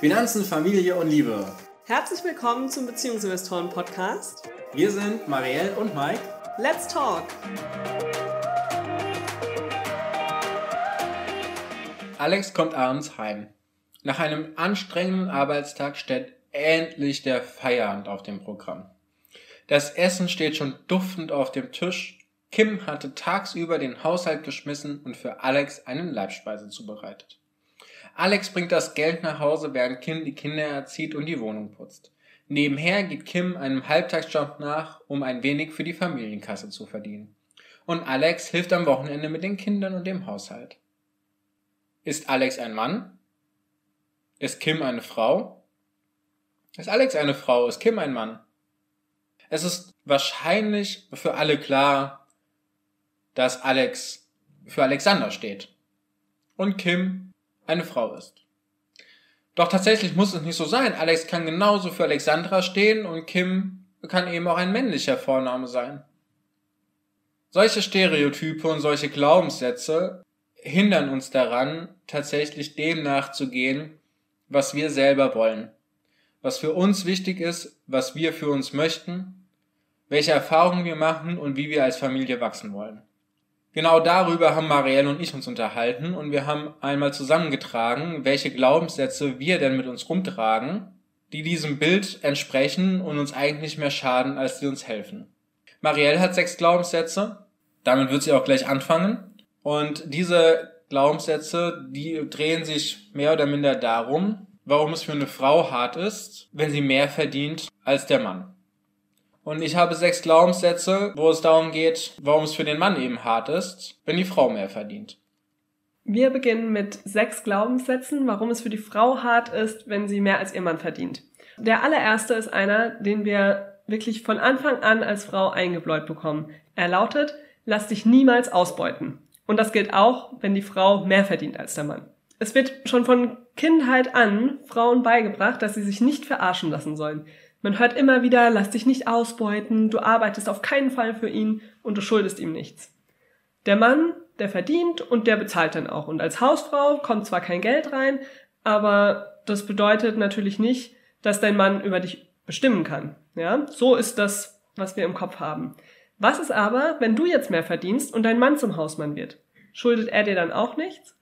Finanzen, Familie und Liebe. Herzlich willkommen zum Beziehungsinvestoren Podcast. Wir sind Marielle und Mike. Let's talk! Alex kommt abends heim. Nach einem anstrengenden Arbeitstag steht endlich der Feierabend auf dem Programm. Das Essen steht schon duftend auf dem Tisch. Kim hatte tagsüber den Haushalt geschmissen und für Alex eine Leibspeise zubereitet. Alex bringt das Geld nach Hause, während Kim die Kinder erzieht und die Wohnung putzt. Nebenher geht Kim einem Halbtagsjob nach, um ein wenig für die Familienkasse zu verdienen. Und Alex hilft am Wochenende mit den Kindern und dem Haushalt. Ist Alex ein Mann? Ist Kim eine Frau? Ist Alex eine Frau? Ist Kim ein Mann? Es ist wahrscheinlich für alle klar, dass Alex für Alexander steht. Und Kim eine Frau ist. Doch tatsächlich muss es nicht so sein. Alex kann genauso für Alexandra stehen und Kim kann eben auch ein männlicher Vorname sein. Solche Stereotype und solche Glaubenssätze hindern uns daran, tatsächlich dem nachzugehen, was wir selber wollen, was für uns wichtig ist, was wir für uns möchten, welche Erfahrungen wir machen und wie wir als Familie wachsen wollen. Genau darüber haben Marielle und ich uns unterhalten und wir haben einmal zusammengetragen, welche Glaubenssätze wir denn mit uns rumtragen, die diesem Bild entsprechen und uns eigentlich mehr schaden, als sie uns helfen. Marielle hat sechs Glaubenssätze, damit wird sie auch gleich anfangen. Und diese Glaubenssätze, die drehen sich mehr oder minder darum, warum es für eine Frau hart ist, wenn sie mehr verdient als der Mann. Und ich habe sechs Glaubenssätze, wo es darum geht, warum es für den Mann eben hart ist, wenn die Frau mehr verdient. Wir beginnen mit sechs Glaubenssätzen, warum es für die Frau hart ist, wenn sie mehr als ihr Mann verdient. Der allererste ist einer, den wir wirklich von Anfang an als Frau eingebläut bekommen. Er lautet, lass dich niemals ausbeuten. Und das gilt auch, wenn die Frau mehr verdient als der Mann. Es wird schon von Kindheit an Frauen beigebracht, dass sie sich nicht verarschen lassen sollen. Man hört immer wieder, lass dich nicht ausbeuten, du arbeitest auf keinen Fall für ihn und du schuldest ihm nichts. Der Mann, der verdient und der bezahlt dann auch. Und als Hausfrau kommt zwar kein Geld rein, aber das bedeutet natürlich nicht, dass dein Mann über dich bestimmen kann. Ja, so ist das, was wir im Kopf haben. Was ist aber, wenn du jetzt mehr verdienst und dein Mann zum Hausmann wird? Schuldet er dir dann auch nichts?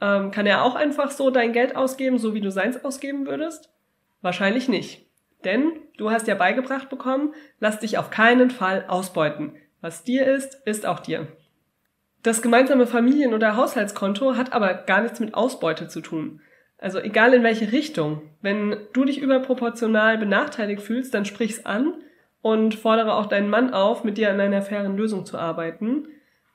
Ähm, kann er auch einfach so dein Geld ausgeben, so wie du seins ausgeben würdest? Wahrscheinlich nicht. Denn du hast ja beigebracht bekommen, lass dich auf keinen Fall ausbeuten. Was dir ist, ist auch dir. Das gemeinsame Familien- oder Haushaltskonto hat aber gar nichts mit Ausbeute zu tun. Also egal in welche Richtung. Wenn du dich überproportional benachteiligt fühlst, dann sprich's an und fordere auch deinen Mann auf, mit dir an einer fairen Lösung zu arbeiten.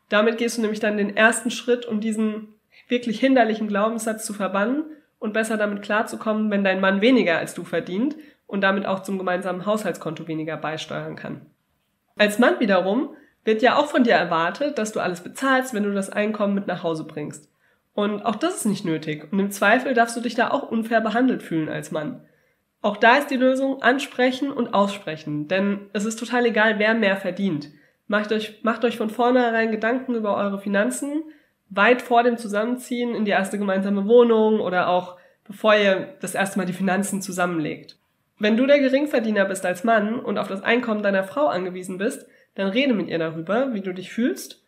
Damit gehst du nämlich dann den ersten Schritt, um diesen wirklich hinderlichen Glaubenssatz zu verbannen und besser damit klarzukommen, wenn dein Mann weniger als du verdient und damit auch zum gemeinsamen Haushaltskonto weniger beisteuern kann. Als Mann wiederum wird ja auch von dir erwartet, dass du alles bezahlst, wenn du das Einkommen mit nach Hause bringst. Und auch das ist nicht nötig. Und im Zweifel darfst du dich da auch unfair behandelt fühlen als Mann. Auch da ist die Lösung ansprechen und aussprechen, denn es ist total egal, wer mehr verdient. Macht euch, macht euch von vornherein Gedanken über eure Finanzen, weit vor dem Zusammenziehen in die erste gemeinsame Wohnung oder auch bevor ihr das erste Mal die Finanzen zusammenlegt. Wenn du der Geringverdiener bist als Mann und auf das Einkommen deiner Frau angewiesen bist, dann rede mit ihr darüber, wie du dich fühlst,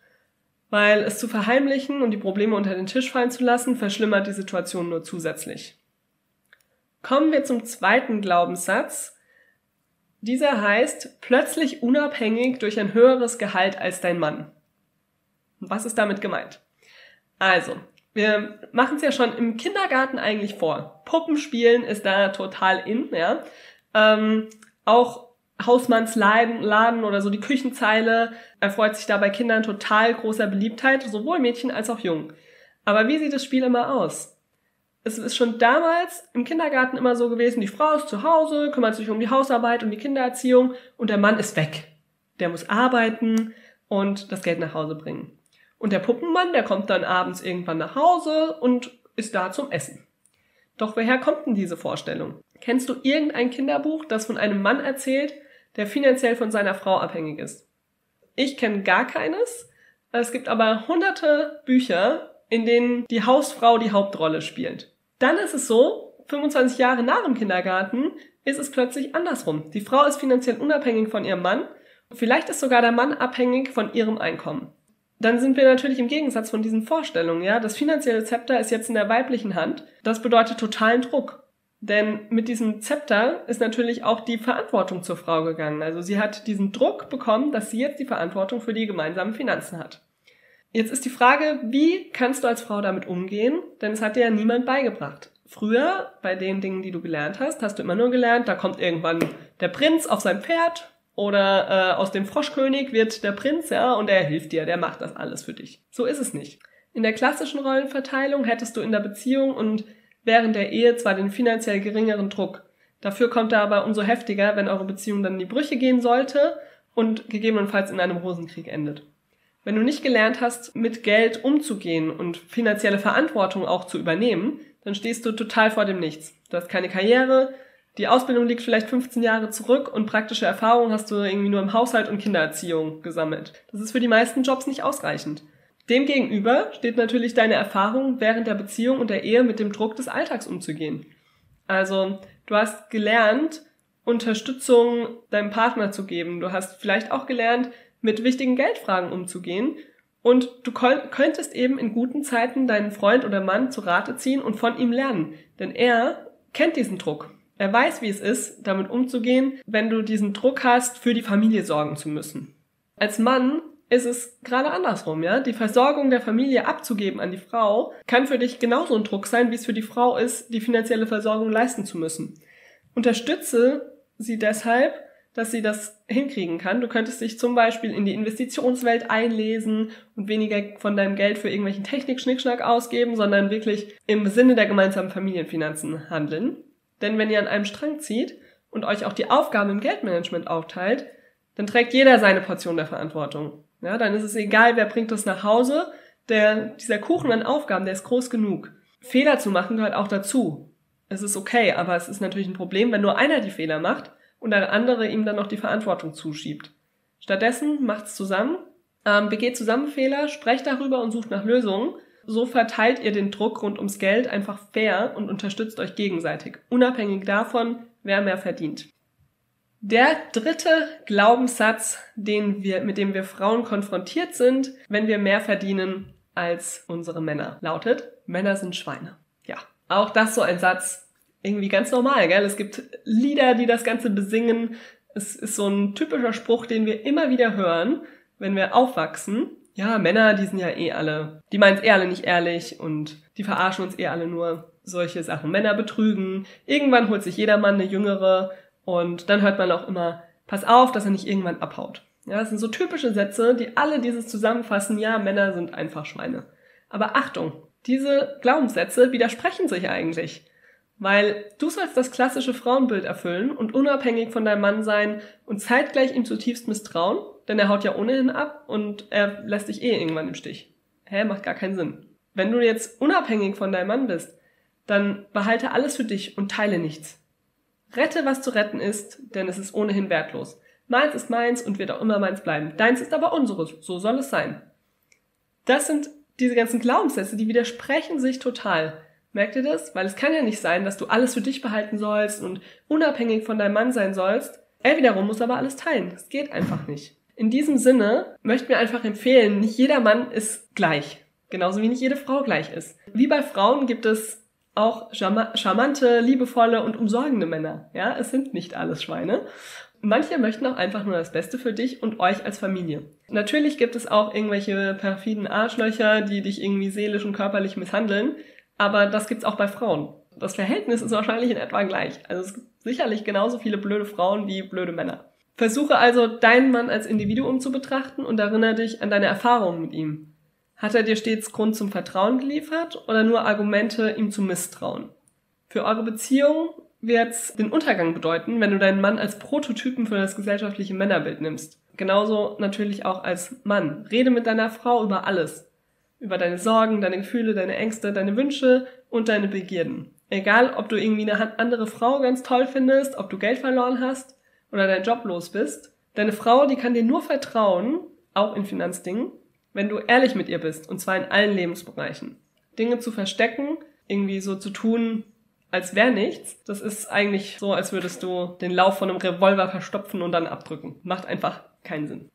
weil es zu verheimlichen und die Probleme unter den Tisch fallen zu lassen, verschlimmert die Situation nur zusätzlich. Kommen wir zum zweiten Glaubenssatz. Dieser heißt, plötzlich unabhängig durch ein höheres Gehalt als dein Mann. Was ist damit gemeint? Also, wir machen es ja schon im Kindergarten eigentlich vor. Puppenspielen ist da total in, ja. Ähm, auch Hausmannsladen Laden oder so die Küchenzeile erfreut sich da bei Kindern total großer Beliebtheit, sowohl Mädchen als auch Jungen. Aber wie sieht das Spiel immer aus? Es ist schon damals im Kindergarten immer so gewesen, die Frau ist zu Hause, kümmert sich um die Hausarbeit und die Kindererziehung und der Mann ist weg. Der muss arbeiten und das Geld nach Hause bringen. Und der Puppenmann, der kommt dann abends irgendwann nach Hause und ist da zum Essen. Doch woher kommt denn diese Vorstellung? Kennst du irgendein Kinderbuch, das von einem Mann erzählt, der finanziell von seiner Frau abhängig ist? Ich kenne gar keines. Es gibt aber hunderte Bücher, in denen die Hausfrau die Hauptrolle spielt. Dann ist es so, 25 Jahre nach dem Kindergarten ist es plötzlich andersrum. Die Frau ist finanziell unabhängig von ihrem Mann. Vielleicht ist sogar der Mann abhängig von ihrem Einkommen. Dann sind wir natürlich im Gegensatz von diesen Vorstellungen, ja. Das finanzielle Zepter ist jetzt in der weiblichen Hand. Das bedeutet totalen Druck. Denn mit diesem Zepter ist natürlich auch die Verantwortung zur Frau gegangen. Also sie hat diesen Druck bekommen, dass sie jetzt die Verantwortung für die gemeinsamen Finanzen hat. Jetzt ist die Frage, wie kannst du als Frau damit umgehen? Denn es hat dir ja niemand beigebracht. Früher, bei den Dingen, die du gelernt hast, hast du immer nur gelernt, da kommt irgendwann der Prinz auf sein Pferd oder äh, aus dem Froschkönig wird der Prinz, ja, und er hilft dir, der macht das alles für dich. So ist es nicht. In der klassischen Rollenverteilung hättest du in der Beziehung und während der Ehe zwar den finanziell geringeren Druck. Dafür kommt er aber umso heftiger, wenn eure Beziehung dann in die Brüche gehen sollte und gegebenenfalls in einem Rosenkrieg endet. Wenn du nicht gelernt hast, mit Geld umzugehen und finanzielle Verantwortung auch zu übernehmen, dann stehst du total vor dem Nichts. Du hast keine Karriere, die Ausbildung liegt vielleicht 15 Jahre zurück und praktische Erfahrung hast du irgendwie nur im Haushalt und Kindererziehung gesammelt. Das ist für die meisten Jobs nicht ausreichend. Demgegenüber steht natürlich deine Erfahrung während der Beziehung und der Ehe mit dem Druck des Alltags umzugehen. Also, du hast gelernt, Unterstützung deinem Partner zu geben. Du hast vielleicht auch gelernt, mit wichtigen Geldfragen umzugehen. Und du könntest eben in guten Zeiten deinen Freund oder Mann zu Rate ziehen und von ihm lernen. Denn er kennt diesen Druck. Er weiß, wie es ist, damit umzugehen, wenn du diesen Druck hast, für die Familie sorgen zu müssen. Als Mann ist es gerade andersrum, ja. Die Versorgung der Familie abzugeben an die Frau kann für dich genauso ein Druck sein, wie es für die Frau ist, die finanzielle Versorgung leisten zu müssen. Unterstütze sie deshalb, dass sie das hinkriegen kann. Du könntest dich zum Beispiel in die Investitionswelt einlesen und weniger von deinem Geld für irgendwelchen Technik-Schnickschnack ausgeben, sondern wirklich im Sinne der gemeinsamen Familienfinanzen handeln. Denn wenn ihr an einem Strang zieht und euch auch die Aufgaben im Geldmanagement aufteilt, dann trägt jeder seine Portion der Verantwortung. Ja, dann ist es egal, wer bringt das nach Hause. Der, dieser Kuchen an Aufgaben, der ist groß genug. Fehler zu machen gehört auch dazu. Es ist okay, aber es ist natürlich ein Problem, wenn nur einer die Fehler macht und der andere ihm dann noch die Verantwortung zuschiebt. Stattdessen macht's zusammen, ähm, begeht zusammen Fehler, sprecht darüber und sucht nach Lösungen. So verteilt ihr den Druck rund ums Geld einfach fair und unterstützt euch gegenseitig, unabhängig davon, wer mehr verdient. Der dritte Glaubenssatz, den wir, mit dem wir Frauen konfrontiert sind, wenn wir mehr verdienen als unsere Männer, lautet, Männer sind Schweine. Ja. Auch das so ein Satz, irgendwie ganz normal, gell? Es gibt Lieder, die das Ganze besingen. Es ist so ein typischer Spruch, den wir immer wieder hören, wenn wir aufwachsen. Ja, Männer, die sind ja eh alle, die meinen es eh alle nicht ehrlich und die verarschen uns eh alle nur solche Sachen. Männer betrügen. Irgendwann holt sich jeder Mann eine jüngere und dann hört man auch immer, pass auf, dass er nicht irgendwann abhaut. Ja, das sind so typische Sätze, die alle dieses zusammenfassen, ja, Männer sind einfach Schweine. Aber Achtung, diese Glaubenssätze widersprechen sich eigentlich. Weil du sollst das klassische Frauenbild erfüllen und unabhängig von deinem Mann sein und zeitgleich ihm zutiefst misstrauen, denn er haut ja ohnehin ab und er lässt dich eh irgendwann im Stich. Hä, macht gar keinen Sinn. Wenn du jetzt unabhängig von deinem Mann bist, dann behalte alles für dich und teile nichts. Rette, was zu retten ist, denn es ist ohnehin wertlos. Meins ist meins und wird auch immer meins bleiben. Deins ist aber unseres. So soll es sein. Das sind diese ganzen Glaubenssätze, die widersprechen sich total. Merkt ihr das? Weil es kann ja nicht sein, dass du alles für dich behalten sollst und unabhängig von deinem Mann sein sollst. Er wiederum muss aber alles teilen. Das geht einfach nicht. In diesem Sinne möchten wir einfach empfehlen, nicht jeder Mann ist gleich. Genauso wie nicht jede Frau gleich ist. Wie bei Frauen gibt es auch charmante, liebevolle und umsorgende Männer. Ja, es sind nicht alles Schweine. Manche möchten auch einfach nur das Beste für dich und euch als Familie. Natürlich gibt es auch irgendwelche perfiden Arschlöcher, die dich irgendwie seelisch und körperlich misshandeln, aber das gibt's auch bei Frauen. Das Verhältnis ist wahrscheinlich in etwa gleich. Also es gibt sicherlich genauso viele blöde Frauen wie blöde Männer. Versuche also deinen Mann als Individuum zu betrachten und erinnere dich an deine Erfahrungen mit ihm. Hat er dir stets Grund zum Vertrauen geliefert oder nur Argumente, ihm zu misstrauen? Für eure Beziehung wird's den Untergang bedeuten, wenn du deinen Mann als Prototypen für das gesellschaftliche Männerbild nimmst. Genauso natürlich auch als Mann. Rede mit deiner Frau über alles. Über deine Sorgen, deine Gefühle, deine Ängste, deine Wünsche und deine Begierden. Egal, ob du irgendwie eine andere Frau ganz toll findest, ob du Geld verloren hast oder deinen Job los bist. Deine Frau, die kann dir nur vertrauen, auch in Finanzdingen, wenn du ehrlich mit ihr bist, und zwar in allen Lebensbereichen. Dinge zu verstecken irgendwie so zu tun, als wäre nichts. Das ist eigentlich so, als würdest du den Lauf von einem Revolver verstopfen und dann abdrücken. Macht einfach keinen Sinn.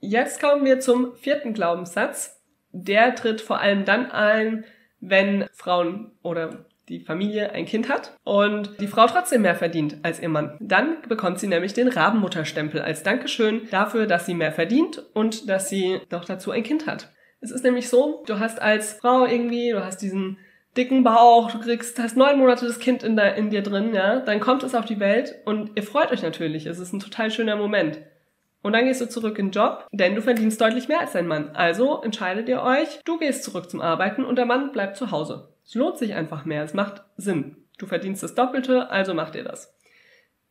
Jetzt kommen wir zum vierten Glaubenssatz. Der tritt vor allem dann ein, wenn Frauen oder die Familie ein Kind hat und die Frau trotzdem mehr verdient als ihr Mann. Dann bekommt sie nämlich den Rabenmutterstempel als Dankeschön dafür, dass sie mehr verdient und dass sie noch dazu ein Kind hat. Es ist nämlich so, du hast als Frau irgendwie, du hast diesen dicken Bauch, du kriegst, hast neun Monate das Kind in, der, in dir drin, ja, dann kommt es auf die Welt und ihr freut euch natürlich. Es ist ein total schöner Moment. Und dann gehst du zurück in den Job, denn du verdienst deutlich mehr als dein Mann. Also entscheidet ihr euch, du gehst zurück zum Arbeiten und der Mann bleibt zu Hause. Es lohnt sich einfach mehr, es macht Sinn. Du verdienst das Doppelte, also macht ihr das.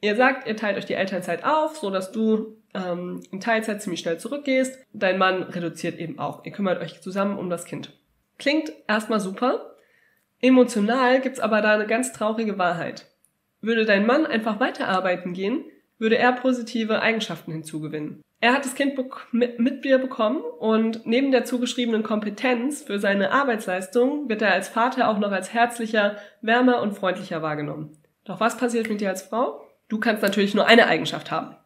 Ihr sagt, ihr teilt euch die Elternzeit auf, so dass du ähm, in Teilzeit ziemlich schnell zurückgehst. Dein Mann reduziert eben auch. Ihr kümmert euch zusammen um das Kind. Klingt erstmal super. Emotional gibt's aber da eine ganz traurige Wahrheit. Würde dein Mann einfach weiterarbeiten gehen, würde er positive Eigenschaften hinzugewinnen. Er hat das Kind mit dir bekommen und neben der zugeschriebenen Kompetenz für seine Arbeitsleistung wird er als Vater auch noch als herzlicher, wärmer und freundlicher wahrgenommen. Doch was passiert mit dir als Frau? Du kannst natürlich nur eine Eigenschaft haben.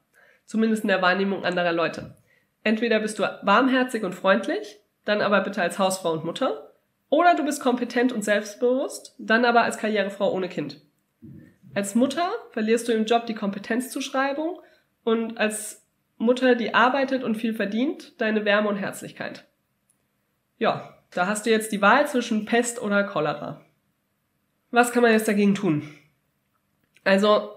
Zumindest in der Wahrnehmung anderer Leute. Entweder bist du warmherzig und freundlich, dann aber bitte als Hausfrau und Mutter, oder du bist kompetent und selbstbewusst, dann aber als Karrierefrau ohne Kind. Als Mutter verlierst du im Job die Kompetenzzuschreibung und als Mutter, die arbeitet und viel verdient, deine Wärme und Herzlichkeit. Ja, da hast du jetzt die Wahl zwischen Pest oder Cholera. Was kann man jetzt dagegen tun? Also,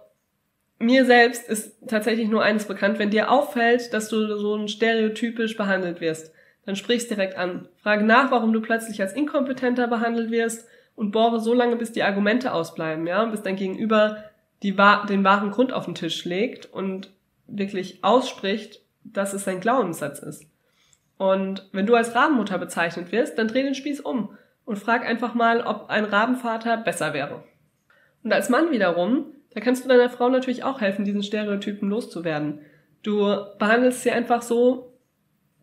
mir selbst ist tatsächlich nur eines bekannt, wenn dir auffällt, dass du so stereotypisch behandelt wirst, dann sprich's direkt an. Frage nach, warum du plötzlich als inkompetenter behandelt wirst und bohre so lange, bis die Argumente ausbleiben, ja, bis dein Gegenüber die, den wahren Grund auf den Tisch legt und wirklich ausspricht, dass es sein Glaubenssatz ist. Und wenn du als Rabenmutter bezeichnet wirst, dann dreh den Spieß um und frag einfach mal, ob ein Rabenvater besser wäre. Und als Mann wiederum, da kannst du deiner Frau natürlich auch helfen, diesen Stereotypen loszuwerden. Du behandelst sie einfach so,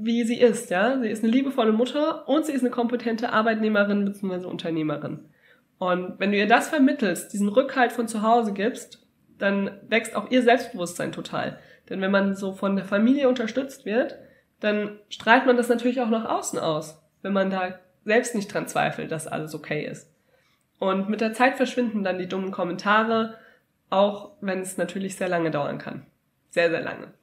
wie sie ist, ja. Sie ist eine liebevolle Mutter und sie ist eine kompetente Arbeitnehmerin bzw. Unternehmerin. Und wenn du ihr das vermittelst, diesen Rückhalt von zu Hause gibst, dann wächst auch ihr Selbstbewusstsein total. Denn wenn man so von der Familie unterstützt wird, dann strahlt man das natürlich auch nach außen aus, wenn man da selbst nicht dran zweifelt, dass alles okay ist. Und mit der Zeit verschwinden dann die dummen Kommentare, auch wenn es natürlich sehr lange dauern kann. Sehr, sehr lange.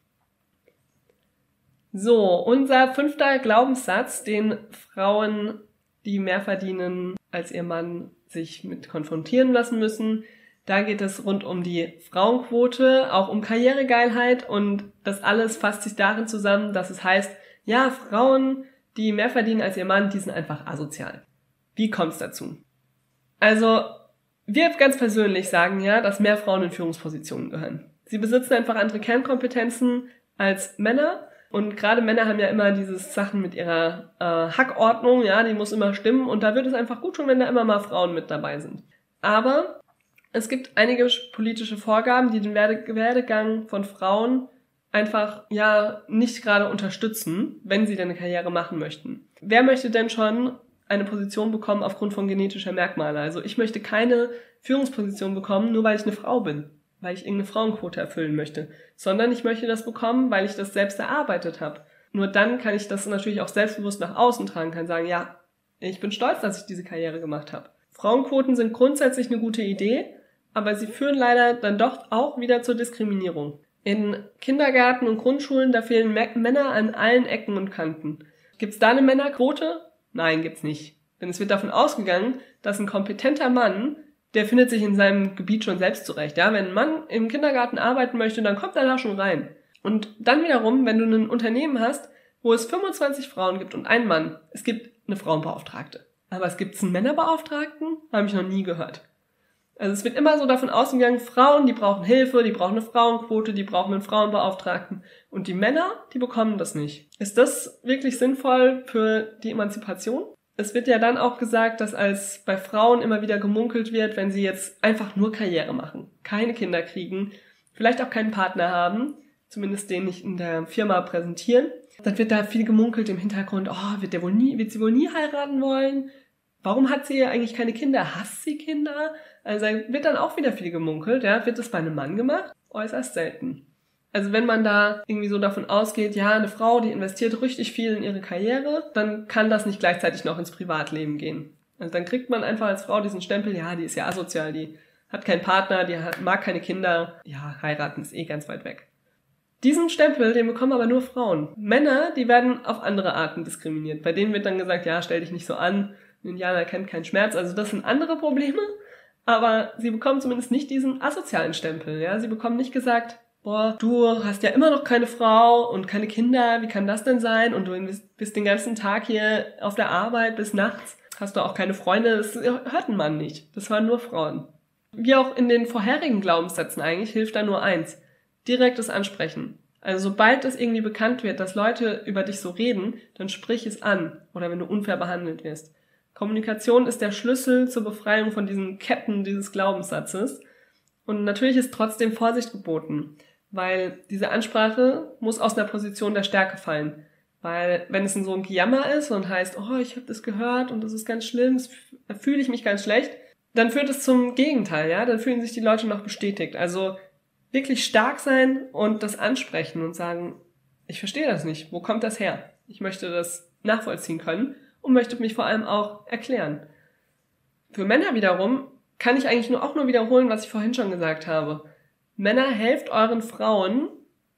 So, unser fünfter Glaubenssatz, den Frauen, die mehr verdienen als ihr Mann, sich mit konfrontieren lassen müssen. Da geht es rund um die Frauenquote, auch um Karrieregeilheit und das alles fasst sich darin zusammen, dass es heißt, ja, Frauen, die mehr verdienen als ihr Mann, die sind einfach asozial. Wie kommt's dazu? Also, wir ganz persönlich sagen ja, dass mehr Frauen in Führungspositionen gehören. Sie besitzen einfach andere Kernkompetenzen als Männer und gerade Männer haben ja immer dieses Sachen mit ihrer äh, Hackordnung, ja, die muss immer stimmen. Und da wird es einfach gut tun, wenn da immer mal Frauen mit dabei sind. Aber es gibt einige politische Vorgaben, die den Werde Werdegang von Frauen einfach ja nicht gerade unterstützen, wenn sie denn eine Karriere machen möchten. Wer möchte denn schon eine Position bekommen aufgrund von genetischer Merkmale? Also ich möchte keine Führungsposition bekommen, nur weil ich eine Frau bin weil ich irgendeine Frauenquote erfüllen möchte, sondern ich möchte das bekommen, weil ich das selbst erarbeitet habe. Nur dann kann ich das natürlich auch selbstbewusst nach außen tragen, kann sagen, ja, ich bin stolz, dass ich diese Karriere gemacht habe. Frauenquoten sind grundsätzlich eine gute Idee, aber sie führen leider dann doch auch wieder zur Diskriminierung. In Kindergärten und Grundschulen, da fehlen Männer an allen Ecken und Kanten. Gibt's da eine Männerquote? Nein, gibt's nicht. Denn es wird davon ausgegangen, dass ein kompetenter Mann der findet sich in seinem Gebiet schon selbst zurecht. Ja, wenn ein Mann im Kindergarten arbeiten möchte, dann kommt er da schon rein. Und dann wiederum, wenn du ein Unternehmen hast, wo es 25 Frauen gibt und einen Mann, es gibt eine Frauenbeauftragte. Aber es gibt einen Männerbeauftragten? Habe ich noch nie gehört. Also es wird immer so davon ausgegangen, Frauen, die brauchen Hilfe, die brauchen eine Frauenquote, die brauchen einen Frauenbeauftragten. Und die Männer, die bekommen das nicht. Ist das wirklich sinnvoll für die Emanzipation? Es wird ja dann auch gesagt, dass als bei Frauen immer wieder gemunkelt wird, wenn sie jetzt einfach nur Karriere machen, keine Kinder kriegen, vielleicht auch keinen Partner haben, zumindest den nicht in der Firma präsentieren, dann wird da viel gemunkelt im Hintergrund, oh, wird der wohl nie, wird sie wohl nie heiraten wollen? Warum hat sie eigentlich keine Kinder? Hasst sie Kinder? Also wird dann auch wieder viel gemunkelt, ja. Wird das bei einem Mann gemacht? Äußerst selten. Also wenn man da irgendwie so davon ausgeht, ja, eine Frau, die investiert richtig viel in ihre Karriere, dann kann das nicht gleichzeitig noch ins Privatleben gehen. Also dann kriegt man einfach als Frau diesen Stempel, ja, die ist ja asozial, die hat keinen Partner, die hat, mag keine Kinder, ja, heiraten ist eh ganz weit weg. Diesen Stempel, den bekommen aber nur Frauen. Männer, die werden auf andere Arten diskriminiert. Bei denen wird dann gesagt, ja, stell dich nicht so an, ein Indianer kennt keinen Schmerz. Also das sind andere Probleme, aber sie bekommen zumindest nicht diesen asozialen Stempel. Ja, sie bekommen nicht gesagt, boah, du hast ja immer noch keine Frau und keine Kinder, wie kann das denn sein? Und du bist den ganzen Tag hier auf der Arbeit bis nachts, hast du auch keine Freunde. Das hört ein Mann nicht. Das waren nur Frauen. Wie auch in den vorherigen Glaubenssätzen eigentlich hilft da nur eins. Direktes Ansprechen. Also sobald es irgendwie bekannt wird, dass Leute über dich so reden, dann sprich es an. Oder wenn du unfair behandelt wirst. Kommunikation ist der Schlüssel zur Befreiung von diesen Ketten dieses Glaubenssatzes. Und natürlich ist trotzdem Vorsicht geboten, weil diese Ansprache muss aus einer Position der Stärke fallen. Weil wenn es in so ein Gejammer ist und heißt, oh, ich habe das gehört und das ist ganz schlimm, da fühle ich mich ganz schlecht, dann führt es zum Gegenteil, ja, dann fühlen sich die Leute noch bestätigt. Also wirklich stark sein und das ansprechen und sagen, ich verstehe das nicht, wo kommt das her? Ich möchte das nachvollziehen können und möchte mich vor allem auch erklären. Für Männer wiederum kann ich eigentlich nur auch nur wiederholen, was ich vorhin schon gesagt habe. Männer helft euren Frauen,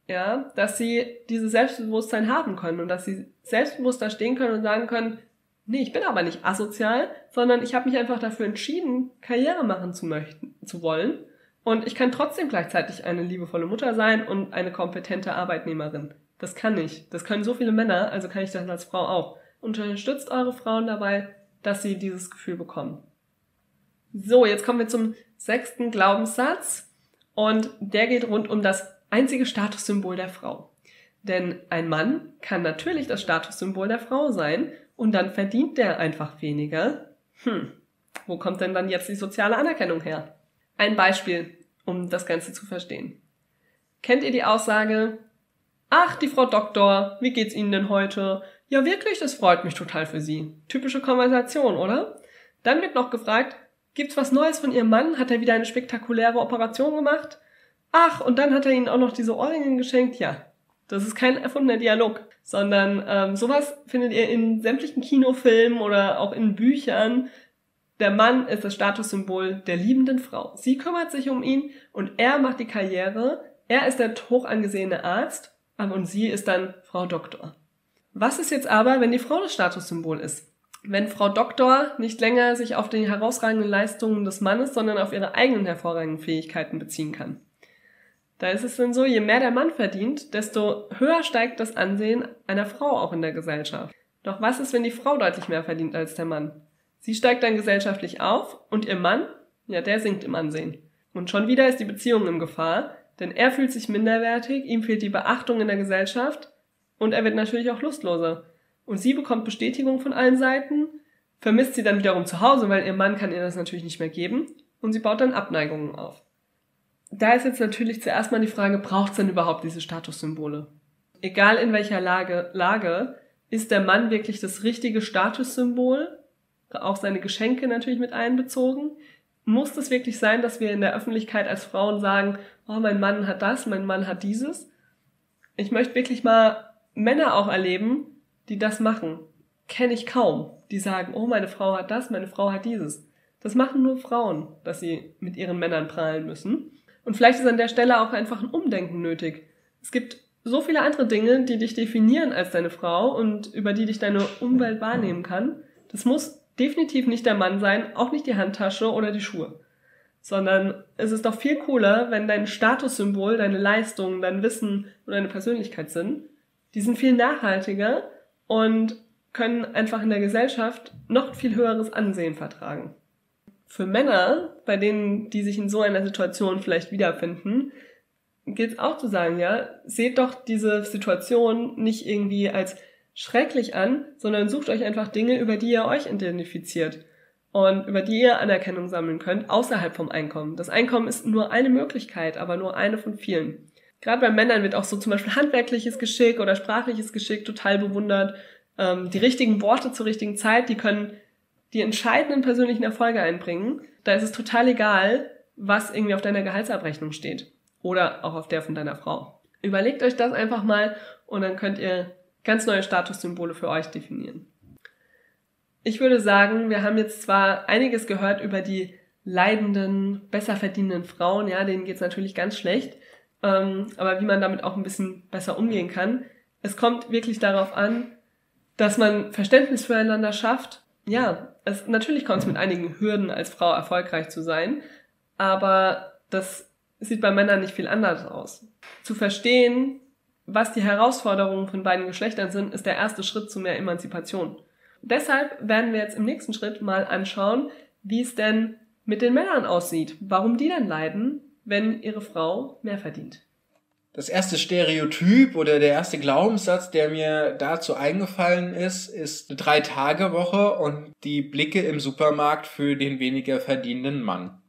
ja, dass sie dieses Selbstbewusstsein haben können und dass sie selbstbewusster stehen können und sagen können, nee, ich bin aber nicht asozial, sondern ich habe mich einfach dafür entschieden, Karriere machen zu möchten, zu wollen. Und ich kann trotzdem gleichzeitig eine liebevolle Mutter sein und eine kompetente Arbeitnehmerin. Das kann ich. Das können so viele Männer, also kann ich das als Frau auch unterstützt eure Frauen dabei, dass sie dieses Gefühl bekommen. So, jetzt kommen wir zum sechsten Glaubenssatz und der geht rund um das einzige Statussymbol der Frau. Denn ein Mann kann natürlich das Statussymbol der Frau sein und dann verdient der einfach weniger. Hm, wo kommt denn dann jetzt die soziale Anerkennung her? Ein Beispiel, um das Ganze zu verstehen. Kennt ihr die Aussage, ach, die Frau Doktor, wie geht's Ihnen denn heute? Ja, wirklich, das freut mich total für Sie. Typische Konversation, oder? Dann wird noch gefragt, gibt's was Neues von Ihrem Mann? Hat er wieder eine spektakuläre Operation gemacht? Ach, und dann hat er Ihnen auch noch diese Ohrringe geschenkt? Ja, das ist kein erfundener Dialog, sondern ähm, sowas findet ihr in sämtlichen Kinofilmen oder auch in Büchern. Der Mann ist das Statussymbol der liebenden Frau. Sie kümmert sich um ihn und er macht die Karriere. Er ist der hoch angesehene Arzt und sie ist dann Frau Doktor. Was ist jetzt aber, wenn die Frau das Statussymbol ist? Wenn Frau Doktor nicht länger sich auf die herausragenden Leistungen des Mannes, sondern auf ihre eigenen hervorragenden Fähigkeiten beziehen kann. Da ist es dann so, je mehr der Mann verdient, desto höher steigt das Ansehen einer Frau auch in der Gesellschaft. Doch was ist, wenn die Frau deutlich mehr verdient als der Mann? Sie steigt dann gesellschaftlich auf und ihr Mann, ja, der sinkt im Ansehen. Und schon wieder ist die Beziehung in Gefahr, denn er fühlt sich minderwertig, ihm fehlt die Beachtung in der Gesellschaft und er wird natürlich auch lustloser. Und sie bekommt Bestätigung von allen Seiten, vermisst sie dann wiederum zu Hause, weil ihr Mann kann ihr das natürlich nicht mehr geben und sie baut dann Abneigungen auf. Da ist jetzt natürlich zuerst mal die Frage, braucht es denn überhaupt diese Statussymbole? Egal in welcher Lage, Lage, ist der Mann wirklich das richtige Statussymbol? Auch seine Geschenke natürlich mit einbezogen? Muss es wirklich sein, dass wir in der Öffentlichkeit als Frauen sagen, oh, mein Mann hat das, mein Mann hat dieses? Ich möchte wirklich mal Männer auch erleben, die das machen. Kenne ich kaum. Die sagen, oh, meine Frau hat das, meine Frau hat dieses. Das machen nur Frauen, dass sie mit ihren Männern prahlen müssen. Und vielleicht ist an der Stelle auch einfach ein Umdenken nötig. Es gibt so viele andere Dinge, die dich definieren als deine Frau und über die dich deine Umwelt wahrnehmen kann. Das muss definitiv nicht der Mann sein, auch nicht die Handtasche oder die Schuhe. Sondern es ist doch viel cooler, wenn dein Statussymbol, deine Leistung, dein Wissen und deine Persönlichkeit sind die sind viel nachhaltiger und können einfach in der Gesellschaft noch viel höheres Ansehen vertragen. Für Männer, bei denen, die sich in so einer Situation vielleicht wiederfinden, gilt es auch zu sagen, ja, seht doch diese Situation nicht irgendwie als schrecklich an, sondern sucht euch einfach Dinge, über die ihr euch identifiziert und über die ihr Anerkennung sammeln könnt, außerhalb vom Einkommen. Das Einkommen ist nur eine Möglichkeit, aber nur eine von vielen. Gerade bei Männern wird auch so zum Beispiel handwerkliches Geschick oder sprachliches Geschick total bewundert. Ähm, die richtigen Worte zur richtigen Zeit, die können die entscheidenden persönlichen Erfolge einbringen, da ist es total egal, was irgendwie auf deiner Gehaltsabrechnung steht oder auch auf der von deiner Frau. Überlegt euch das einfach mal und dann könnt ihr ganz neue Statussymbole für euch definieren. Ich würde sagen, wir haben jetzt zwar einiges gehört über die leidenden, besser verdienenden Frauen, ja, denen geht's natürlich ganz schlecht, ähm, aber wie man damit auch ein bisschen besser umgehen kann. Es kommt wirklich darauf an, dass man Verständnis füreinander schafft. Ja, es, natürlich kommt es mit einigen Hürden als Frau erfolgreich zu sein, aber das sieht bei Männern nicht viel anders aus. Zu verstehen, was die Herausforderungen von beiden Geschlechtern sind, ist der erste Schritt zu mehr Emanzipation. Deshalb werden wir jetzt im nächsten Schritt mal anschauen, wie es denn mit den Männern aussieht, warum die denn leiden, wenn ihre Frau mehr verdient. Das erste Stereotyp oder der erste Glaubenssatz, der mir dazu eingefallen ist, ist eine Drei-Tage-Woche und die Blicke im Supermarkt für den weniger verdienenden Mann.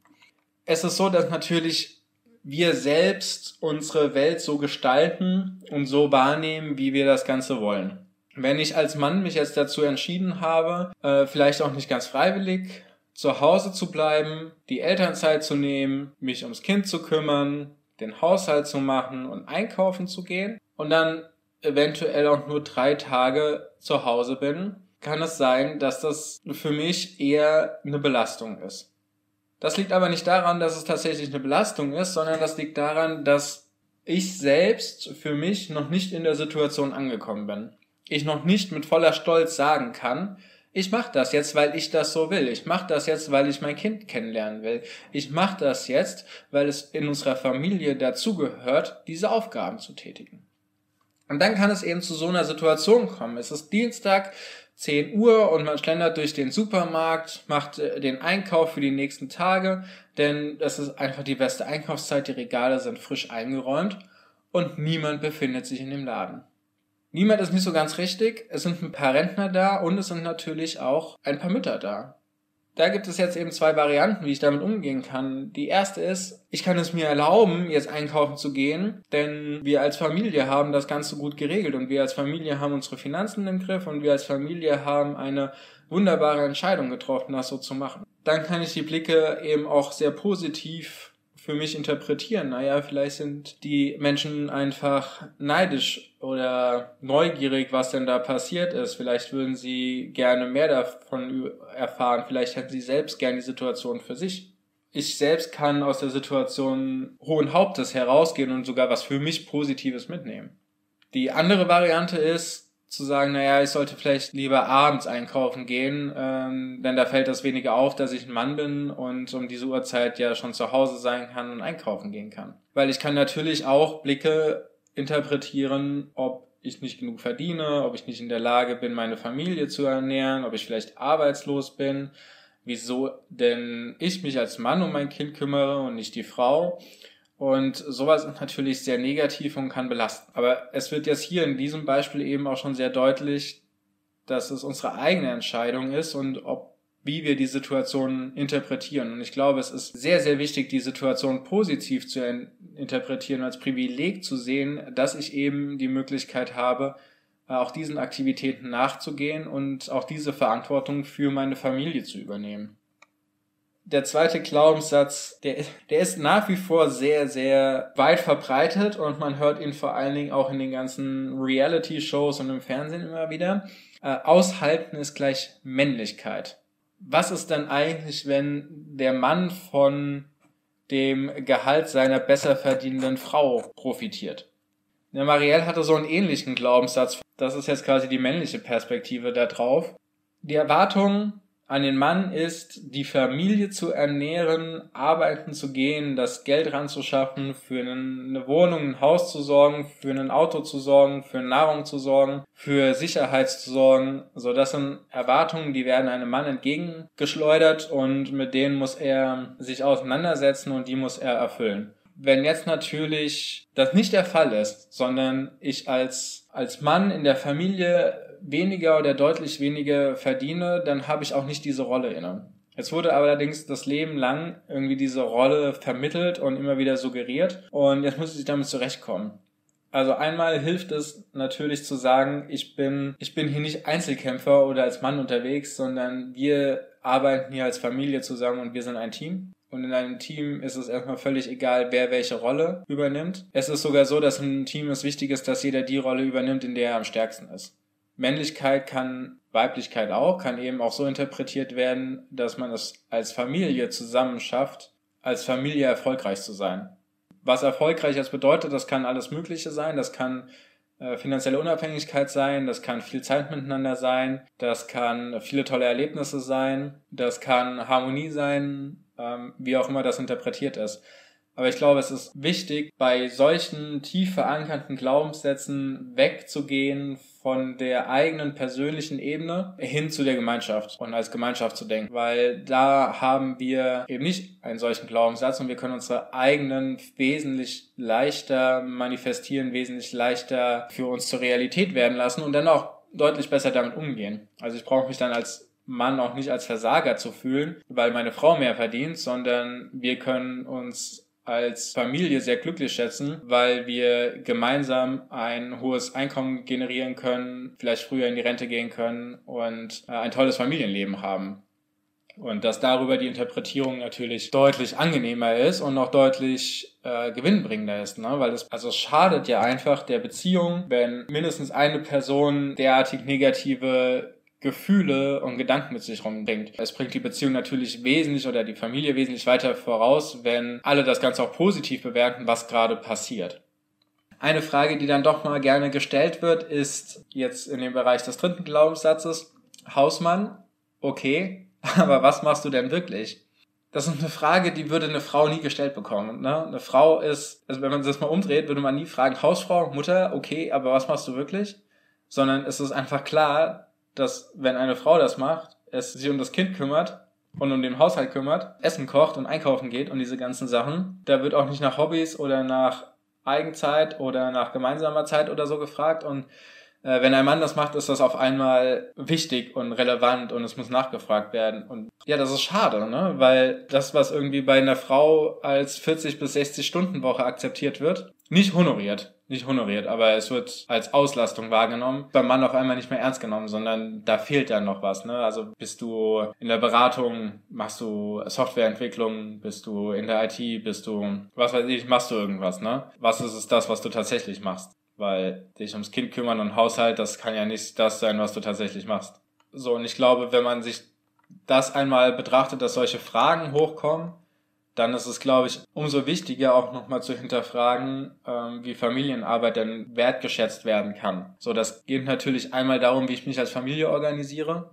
Es ist so, dass natürlich wir selbst unsere Welt so gestalten und so wahrnehmen, wie wir das Ganze wollen. Wenn ich als Mann mich jetzt dazu entschieden habe, äh, vielleicht auch nicht ganz freiwillig, zu Hause zu bleiben, die Elternzeit zu nehmen, mich ums Kind zu kümmern, den Haushalt zu machen und einkaufen zu gehen und dann eventuell auch nur drei Tage zu Hause bin, kann es sein, dass das für mich eher eine Belastung ist. Das liegt aber nicht daran, dass es tatsächlich eine Belastung ist, sondern das liegt daran, dass ich selbst für mich noch nicht in der Situation angekommen bin. Ich noch nicht mit voller Stolz sagen kann, ich mache das jetzt, weil ich das so will. Ich mache das jetzt, weil ich mein Kind kennenlernen will. Ich mache das jetzt, weil es in unserer Familie dazugehört, diese Aufgaben zu tätigen. Und dann kann es eben zu so einer Situation kommen. Es ist Dienstag, 10 Uhr und man schlendert durch den Supermarkt, macht äh, den Einkauf für die nächsten Tage, denn das ist einfach die beste Einkaufszeit, die Regale sind frisch eingeräumt und niemand befindet sich in dem Laden. Niemand ist nicht so ganz richtig. Es sind ein paar Rentner da und es sind natürlich auch ein paar Mütter da. Da gibt es jetzt eben zwei Varianten, wie ich damit umgehen kann. Die erste ist, ich kann es mir erlauben, jetzt einkaufen zu gehen, denn wir als Familie haben das Ganze gut geregelt und wir als Familie haben unsere Finanzen im Griff und wir als Familie haben eine wunderbare Entscheidung getroffen, das so zu machen. Dann kann ich die Blicke eben auch sehr positiv für mich interpretieren. Naja, vielleicht sind die Menschen einfach neidisch oder neugierig, was denn da passiert ist. Vielleicht würden sie gerne mehr davon erfahren. Vielleicht hätten sie selbst gerne die Situation für sich. Ich selbst kann aus der Situation hohen Hauptes herausgehen und sogar was für mich Positives mitnehmen. Die andere Variante ist, zu sagen, naja, ich sollte vielleicht lieber abends einkaufen gehen, ähm, denn da fällt das weniger auf, dass ich ein Mann bin und um diese Uhrzeit ja schon zu Hause sein kann und einkaufen gehen kann. Weil ich kann natürlich auch Blicke interpretieren, ob ich nicht genug verdiene, ob ich nicht in der Lage bin, meine Familie zu ernähren, ob ich vielleicht arbeitslos bin, wieso denn ich mich als Mann um mein Kind kümmere und nicht die Frau. Und sowas ist natürlich sehr negativ und kann belasten. Aber es wird jetzt hier in diesem Beispiel eben auch schon sehr deutlich, dass es unsere eigene Entscheidung ist und ob wie wir die Situation interpretieren. Und ich glaube, es ist sehr, sehr wichtig, die Situation positiv zu interpretieren, als Privileg zu sehen, dass ich eben die Möglichkeit habe, auch diesen Aktivitäten nachzugehen und auch diese Verantwortung für meine Familie zu übernehmen der zweite Glaubenssatz, der, der ist nach wie vor sehr, sehr weit verbreitet und man hört ihn vor allen Dingen auch in den ganzen Reality-Shows und im Fernsehen immer wieder. Äh, aushalten ist gleich Männlichkeit. Was ist dann eigentlich, wenn der Mann von dem Gehalt seiner besser verdienenden Frau profitiert? Der Marielle hatte so einen ähnlichen Glaubenssatz. Das ist jetzt quasi die männliche Perspektive da drauf. Die Erwartung an den Mann ist, die Familie zu ernähren, arbeiten zu gehen, das Geld ranzuschaffen, für eine Wohnung, ein Haus zu sorgen, für ein Auto zu sorgen, für Nahrung zu sorgen, für Sicherheit zu sorgen. So, das sind Erwartungen, die werden einem Mann entgegengeschleudert und mit denen muss er sich auseinandersetzen und die muss er erfüllen. Wenn jetzt natürlich das nicht der Fall ist, sondern ich als, als Mann in der Familie weniger oder deutlich weniger verdiene, dann habe ich auch nicht diese Rolle inne. Jetzt wurde allerdings das Leben lang irgendwie diese Rolle vermittelt und immer wieder suggeriert und jetzt muss ich damit zurechtkommen. Also einmal hilft es natürlich zu sagen, ich bin, ich bin hier nicht Einzelkämpfer oder als Mann unterwegs, sondern wir arbeiten hier als Familie zusammen und wir sind ein Team. Und in einem Team ist es erstmal völlig egal, wer welche Rolle übernimmt. Es ist sogar so, dass einem Team es wichtig ist, dass jeder die Rolle übernimmt, in der er am stärksten ist. Männlichkeit kann, Weiblichkeit auch, kann eben auch so interpretiert werden, dass man es als Familie zusammen schafft, als Familie erfolgreich zu sein. Was erfolgreich jetzt bedeutet, das kann alles Mögliche sein, das kann äh, finanzielle Unabhängigkeit sein, das kann viel Zeit miteinander sein, das kann viele tolle Erlebnisse sein, das kann Harmonie sein, ähm, wie auch immer das interpretiert ist. Aber ich glaube, es ist wichtig, bei solchen tief verankerten Glaubenssätzen wegzugehen von der eigenen persönlichen Ebene hin zu der Gemeinschaft und als Gemeinschaft zu denken, weil da haben wir eben nicht einen solchen Glaubenssatz und wir können unsere eigenen wesentlich leichter manifestieren, wesentlich leichter für uns zur Realität werden lassen und dann auch deutlich besser damit umgehen. Also ich brauche mich dann als Mann auch nicht als Versager zu fühlen, weil meine Frau mehr verdient, sondern wir können uns als Familie sehr glücklich schätzen, weil wir gemeinsam ein hohes Einkommen generieren können, vielleicht früher in die Rente gehen können und äh, ein tolles Familienleben haben. Und dass darüber die Interpretierung natürlich deutlich angenehmer ist und noch deutlich äh, gewinnbringender ist, ne? Weil es also es schadet ja einfach der Beziehung, wenn mindestens eine Person derartig negative Gefühle und Gedanken mit sich rumbringt. Es bringt die Beziehung natürlich wesentlich oder die Familie wesentlich weiter voraus, wenn alle das Ganze auch positiv bewerten, was gerade passiert. Eine Frage, die dann doch mal gerne gestellt wird, ist jetzt in dem Bereich des dritten Glaubenssatzes, Hausmann, okay, aber was machst du denn wirklich? Das ist eine Frage, die würde eine Frau nie gestellt bekommen. Ne? Eine Frau ist, also wenn man das mal umdreht, würde man nie fragen, Hausfrau, Mutter, okay, aber was machst du wirklich? Sondern es ist einfach klar, dass wenn eine Frau das macht, es sich um das Kind kümmert und um den Haushalt kümmert, Essen kocht und einkaufen geht und diese ganzen Sachen, da wird auch nicht nach Hobbys oder nach Eigenzeit oder nach gemeinsamer Zeit oder so gefragt und äh, wenn ein Mann das macht, ist das auf einmal wichtig und relevant und es muss nachgefragt werden. Und ja, das ist schade, ne? Weil das, was irgendwie bei einer Frau als 40 bis 60 Stunden Woche akzeptiert wird, nicht honoriert nicht honoriert, aber es wird als Auslastung wahrgenommen. Beim Mann auf einmal nicht mehr ernst genommen, sondern da fehlt dann noch was. Ne? Also bist du in der Beratung, machst du Softwareentwicklung, bist du in der IT, bist du, was weiß ich, machst du irgendwas. Ne? Was ist es das, was du tatsächlich machst? Weil dich ums Kind kümmern und Haushalt, das kann ja nicht das sein, was du tatsächlich machst. So, und ich glaube, wenn man sich das einmal betrachtet, dass solche Fragen hochkommen, dann ist es, glaube ich, umso wichtiger auch nochmal zu hinterfragen, ähm, wie Familienarbeit denn wertgeschätzt werden kann. So, das geht natürlich einmal darum, wie ich mich als Familie organisiere,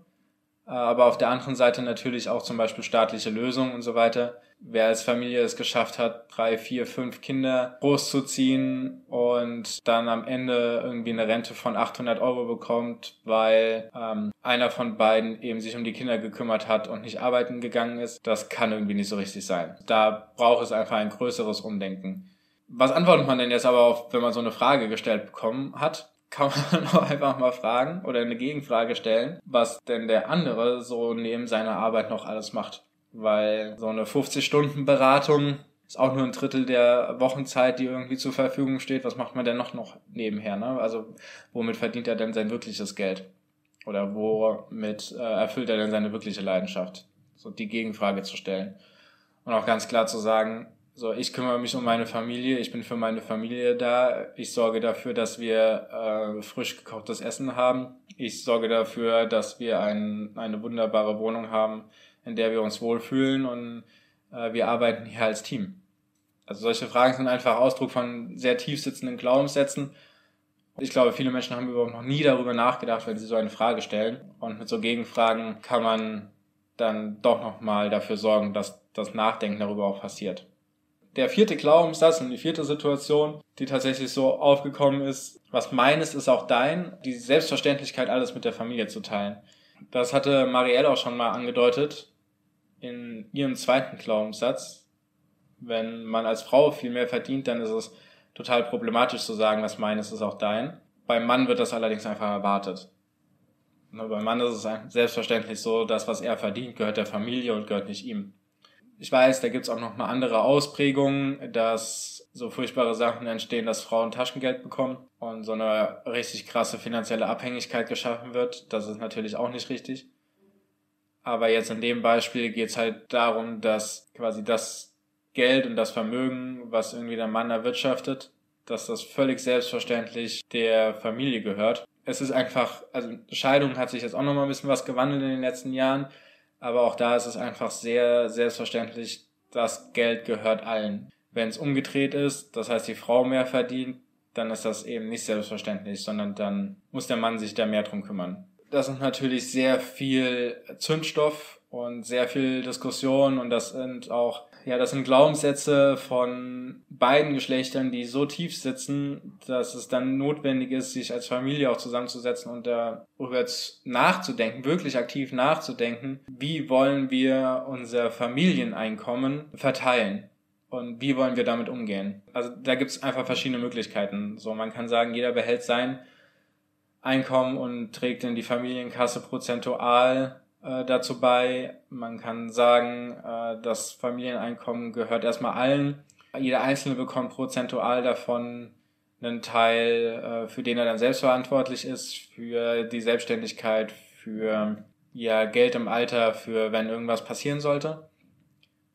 aber auf der anderen Seite natürlich auch zum Beispiel staatliche Lösungen und so weiter. Wer als Familie es geschafft hat, drei, vier, fünf Kinder großzuziehen und dann am Ende irgendwie eine Rente von 800 Euro bekommt, weil ähm, einer von beiden eben sich um die Kinder gekümmert hat und nicht arbeiten gegangen ist, das kann irgendwie nicht so richtig sein. Da braucht es einfach ein größeres Umdenken. Was antwortet man denn jetzt aber auf, wenn man so eine Frage gestellt bekommen hat? Kann man auch einfach mal fragen oder eine Gegenfrage stellen, was denn der andere so neben seiner Arbeit noch alles macht. Weil so eine 50-Stunden-Beratung ist auch nur ein Drittel der Wochenzeit, die irgendwie zur Verfügung steht. Was macht man denn noch, noch nebenher? Ne? Also womit verdient er denn sein wirkliches Geld? Oder womit äh, erfüllt er denn seine wirkliche Leidenschaft? So die Gegenfrage zu stellen. Und auch ganz klar zu sagen, so, ich kümmere mich um meine Familie, ich bin für meine Familie da, ich sorge dafür, dass wir äh, frisch gekochtes Essen haben, ich sorge dafür, dass wir ein, eine wunderbare Wohnung haben, in der wir uns wohlfühlen und äh, wir arbeiten hier als Team. Also solche Fragen sind einfach Ausdruck von sehr tief sitzenden Glaubenssätzen. Ich glaube, viele Menschen haben überhaupt noch nie darüber nachgedacht, wenn sie so eine Frage stellen. Und mit so Gegenfragen kann man dann doch nochmal dafür sorgen, dass das Nachdenken darüber auch passiert der vierte Glaubenssatz und die vierte Situation, die tatsächlich so aufgekommen ist, was meines ist auch dein, die Selbstverständlichkeit, alles mit der Familie zu teilen. Das hatte Marielle auch schon mal angedeutet in ihrem zweiten Glaubenssatz. Wenn man als Frau viel mehr verdient, dann ist es total problematisch zu sagen, was meines ist auch dein. Beim Mann wird das allerdings einfach erwartet. Nur beim Mann ist es selbstverständlich so, dass was er verdient, gehört der Familie und gehört nicht ihm. Ich weiß, da gibt's auch noch mal andere Ausprägungen, dass so furchtbare Sachen entstehen, dass Frauen Taschengeld bekommen und so eine richtig krasse finanzielle Abhängigkeit geschaffen wird. Das ist natürlich auch nicht richtig. Aber jetzt in dem Beispiel geht es halt darum, dass quasi das Geld und das Vermögen, was irgendwie der Mann erwirtschaftet, dass das völlig selbstverständlich der Familie gehört. Es ist einfach, also Scheidung hat sich jetzt auch nochmal ein bisschen was gewandelt in den letzten Jahren, aber auch da ist es einfach sehr selbstverständlich, das Geld gehört allen. Wenn es umgedreht ist, das heißt die Frau mehr verdient, dann ist das eben nicht selbstverständlich, sondern dann muss der Mann sich da mehr drum kümmern. Das ist natürlich sehr viel Zündstoff und sehr viel Diskussion und das sind auch ja, das sind Glaubenssätze von beiden Geschlechtern, die so tief sitzen, dass es dann notwendig ist, sich als Familie auch zusammenzusetzen und darüber nachzudenken, wirklich aktiv nachzudenken, wie wollen wir unser Familieneinkommen verteilen und wie wollen wir damit umgehen. Also da gibt es einfach verschiedene Möglichkeiten. So, man kann sagen, jeder behält sein Einkommen und trägt in die Familienkasse prozentual äh, dazu bei. Man kann sagen, äh, das Familieneinkommen gehört erstmal allen. Jeder Einzelne bekommt prozentual davon einen Teil, äh, für den er dann selbst verantwortlich ist, für die Selbstständigkeit, für ja, Geld im Alter, für wenn irgendwas passieren sollte.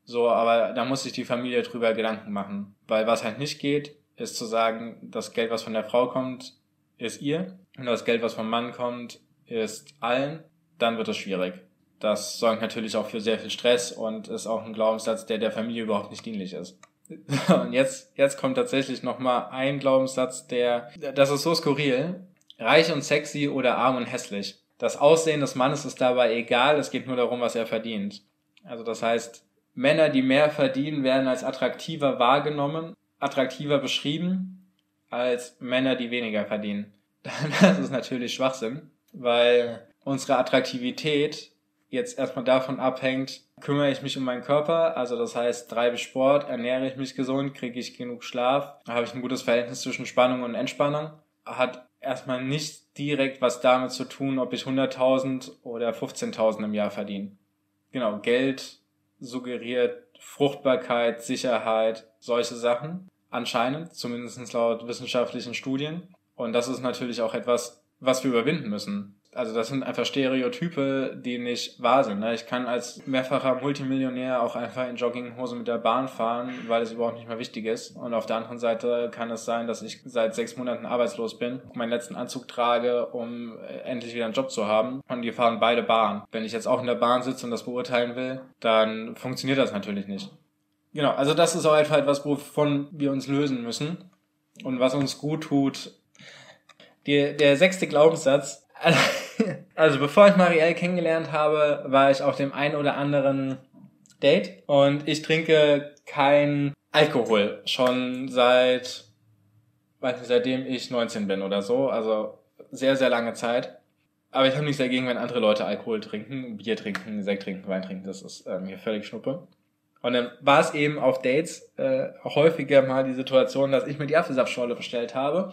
So, aber da muss sich die Familie drüber Gedanken machen. Weil was halt nicht geht, ist zu sagen, das Geld, was von der Frau kommt, ist ihr. Und das Geld, was vom Mann kommt, ist allen dann wird es schwierig. Das sorgt natürlich auch für sehr viel Stress und ist auch ein Glaubenssatz, der der Familie überhaupt nicht dienlich ist. Und jetzt, jetzt kommt tatsächlich nochmal ein Glaubenssatz, der, das ist so skurril. Reich und sexy oder arm und hässlich. Das Aussehen des Mannes ist dabei egal, es geht nur darum, was er verdient. Also das heißt, Männer, die mehr verdienen, werden als attraktiver wahrgenommen, attraktiver beschrieben, als Männer, die weniger verdienen. Das ist natürlich Schwachsinn, weil unsere Attraktivität jetzt erstmal davon abhängt, kümmere ich mich um meinen Körper, also das heißt, treibe Sport, ernähre ich mich gesund, kriege ich genug Schlaf, habe ich ein gutes Verhältnis zwischen Spannung und Entspannung, hat erstmal nicht direkt was damit zu tun, ob ich 100.000 oder 15.000 im Jahr verdiene. Genau, Geld suggeriert Fruchtbarkeit, Sicherheit, solche Sachen. Anscheinend, zumindest laut wissenschaftlichen Studien. Und das ist natürlich auch etwas, was wir überwinden müssen also das sind einfach Stereotype, die nicht wahr sind. Ne? Ich kann als mehrfacher Multimillionär auch einfach in Jogginghose mit der Bahn fahren, weil es überhaupt nicht mehr wichtig ist. Und auf der anderen Seite kann es sein, dass ich seit sechs Monaten arbeitslos bin, meinen letzten Anzug trage, um endlich wieder einen Job zu haben. Und die fahren beide Bahn. Wenn ich jetzt auch in der Bahn sitze und das beurteilen will, dann funktioniert das natürlich nicht. Genau, also das ist auch einfach etwas, wovon wir uns lösen müssen und was uns gut tut. Die, der sechste Glaubenssatz, also bevor ich Marielle kennengelernt habe, war ich auf dem einen oder anderen Date und ich trinke kein Alkohol schon seit, weiß nicht, seitdem ich 19 bin oder so, also sehr, sehr lange Zeit. Aber ich habe nichts dagegen, wenn andere Leute Alkohol trinken, Bier trinken, Sekt trinken, Wein trinken, das ist äh, mir völlig schnuppe. Und dann war es eben auf Dates äh, häufiger mal die Situation, dass ich mir die Apfelsaftschorle bestellt habe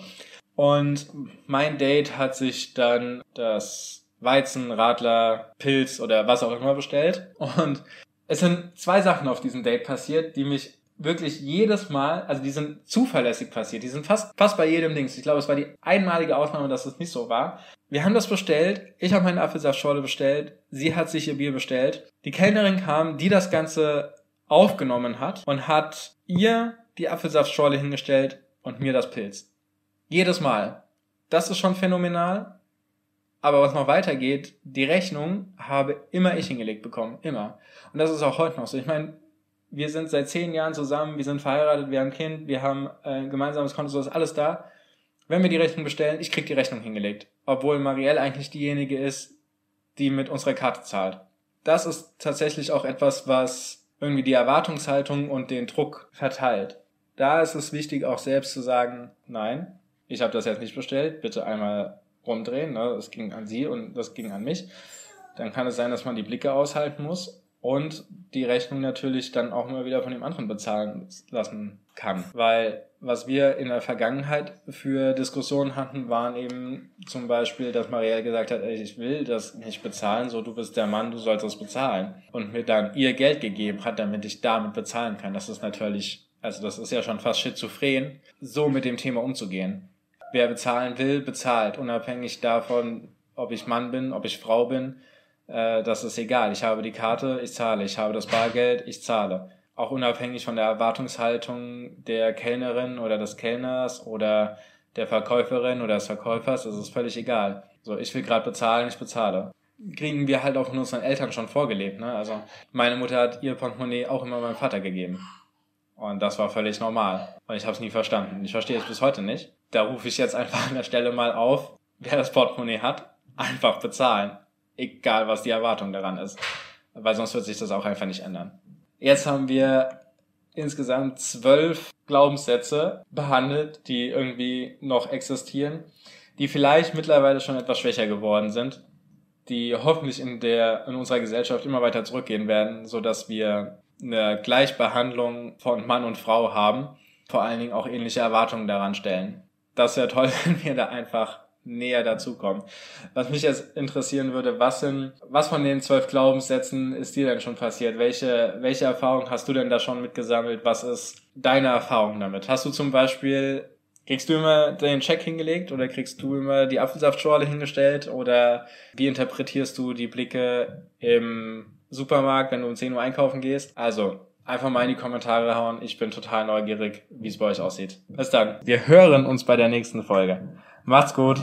und mein Date hat sich dann das Weizen, Radler, Pilz oder was auch immer bestellt. Und es sind zwei Sachen auf diesem Date passiert, die mich wirklich jedes Mal, also die sind zuverlässig passiert, die sind fast, fast bei jedem Dings. Ich glaube, es war die einmalige Ausnahme, dass es nicht so war. Wir haben das bestellt, ich habe meine Apfelsaftschorle bestellt, sie hat sich ihr Bier bestellt. Die Kellnerin kam, die das Ganze aufgenommen hat und hat ihr die Apfelsaftschorle hingestellt und mir das Pilz. Jedes Mal. Das ist schon phänomenal. Aber was noch weitergeht, die Rechnung habe immer ich hingelegt bekommen. Immer. Und das ist auch heute noch so. Ich meine, wir sind seit zehn Jahren zusammen, wir sind verheiratet, wir haben ein Kind, wir haben ein gemeinsames Konto, so ist alles da. Wenn wir die Rechnung bestellen, ich krieg die Rechnung hingelegt. Obwohl Marielle eigentlich diejenige ist, die mit unserer Karte zahlt. Das ist tatsächlich auch etwas, was irgendwie die Erwartungshaltung und den Druck verteilt. Da ist es wichtig, auch selbst zu sagen, nein, ich habe das jetzt nicht bestellt, bitte einmal rumdrehen, ne? das ging an sie und das ging an mich. Dann kann es sein, dass man die Blicke aushalten muss und die Rechnung natürlich dann auch immer wieder von dem anderen bezahlen lassen kann. Weil was wir in der Vergangenheit für Diskussionen hatten, waren eben zum Beispiel, dass Marielle gesagt hat, ey, ich will das nicht bezahlen, so du bist der Mann, du sollst das bezahlen. Und mir dann ihr Geld gegeben hat, damit ich damit bezahlen kann. Das ist natürlich, also das ist ja schon fast schizophren, so mit dem Thema umzugehen wer bezahlen will, bezahlt, unabhängig davon, ob ich Mann bin, ob ich Frau bin. äh, das ist egal. Ich habe die Karte, ich zahle. Ich habe das Bargeld, ich zahle. Auch unabhängig von der Erwartungshaltung der Kellnerin oder des Kellners oder der Verkäuferin oder des Verkäufers, das ist völlig egal. So, ich will gerade bezahlen, ich bezahle. Kriegen wir halt auch von unseren Eltern schon vorgelebt. Ne? Also meine Mutter hat ihr Portemonnaie auch immer meinem Vater gegeben. Und das war völlig normal. Und ich habe es nie verstanden. Ich verstehe es bis heute nicht. Da rufe ich jetzt einfach an der Stelle mal auf, wer das Portemonnaie hat, einfach bezahlen. Egal, was die Erwartung daran ist. Weil sonst wird sich das auch einfach nicht ändern. Jetzt haben wir insgesamt zwölf Glaubenssätze behandelt, die irgendwie noch existieren, die vielleicht mittlerweile schon etwas schwächer geworden sind, die hoffentlich in der, in unserer Gesellschaft immer weiter zurückgehen werden, so dass wir eine Gleichbehandlung von Mann und Frau haben, vor allen Dingen auch ähnliche Erwartungen daran stellen. Das wäre toll, wenn wir da einfach näher dazukommen. Was mich jetzt interessieren würde, was sind, was von den zwölf Glaubenssätzen ist dir denn schon passiert? Welche, welche Erfahrung hast du denn da schon mitgesammelt? Was ist deine Erfahrung damit? Hast du zum Beispiel, kriegst du immer den Check hingelegt oder kriegst du immer die Apfelsaftschorle hingestellt oder wie interpretierst du die Blicke im Supermarkt, wenn du um 10 Uhr einkaufen gehst? Also, einfach mal in die Kommentare hauen. Ich bin total neugierig, wie es bei euch aussieht. Bis dann. Wir hören uns bei der nächsten Folge. Macht's gut.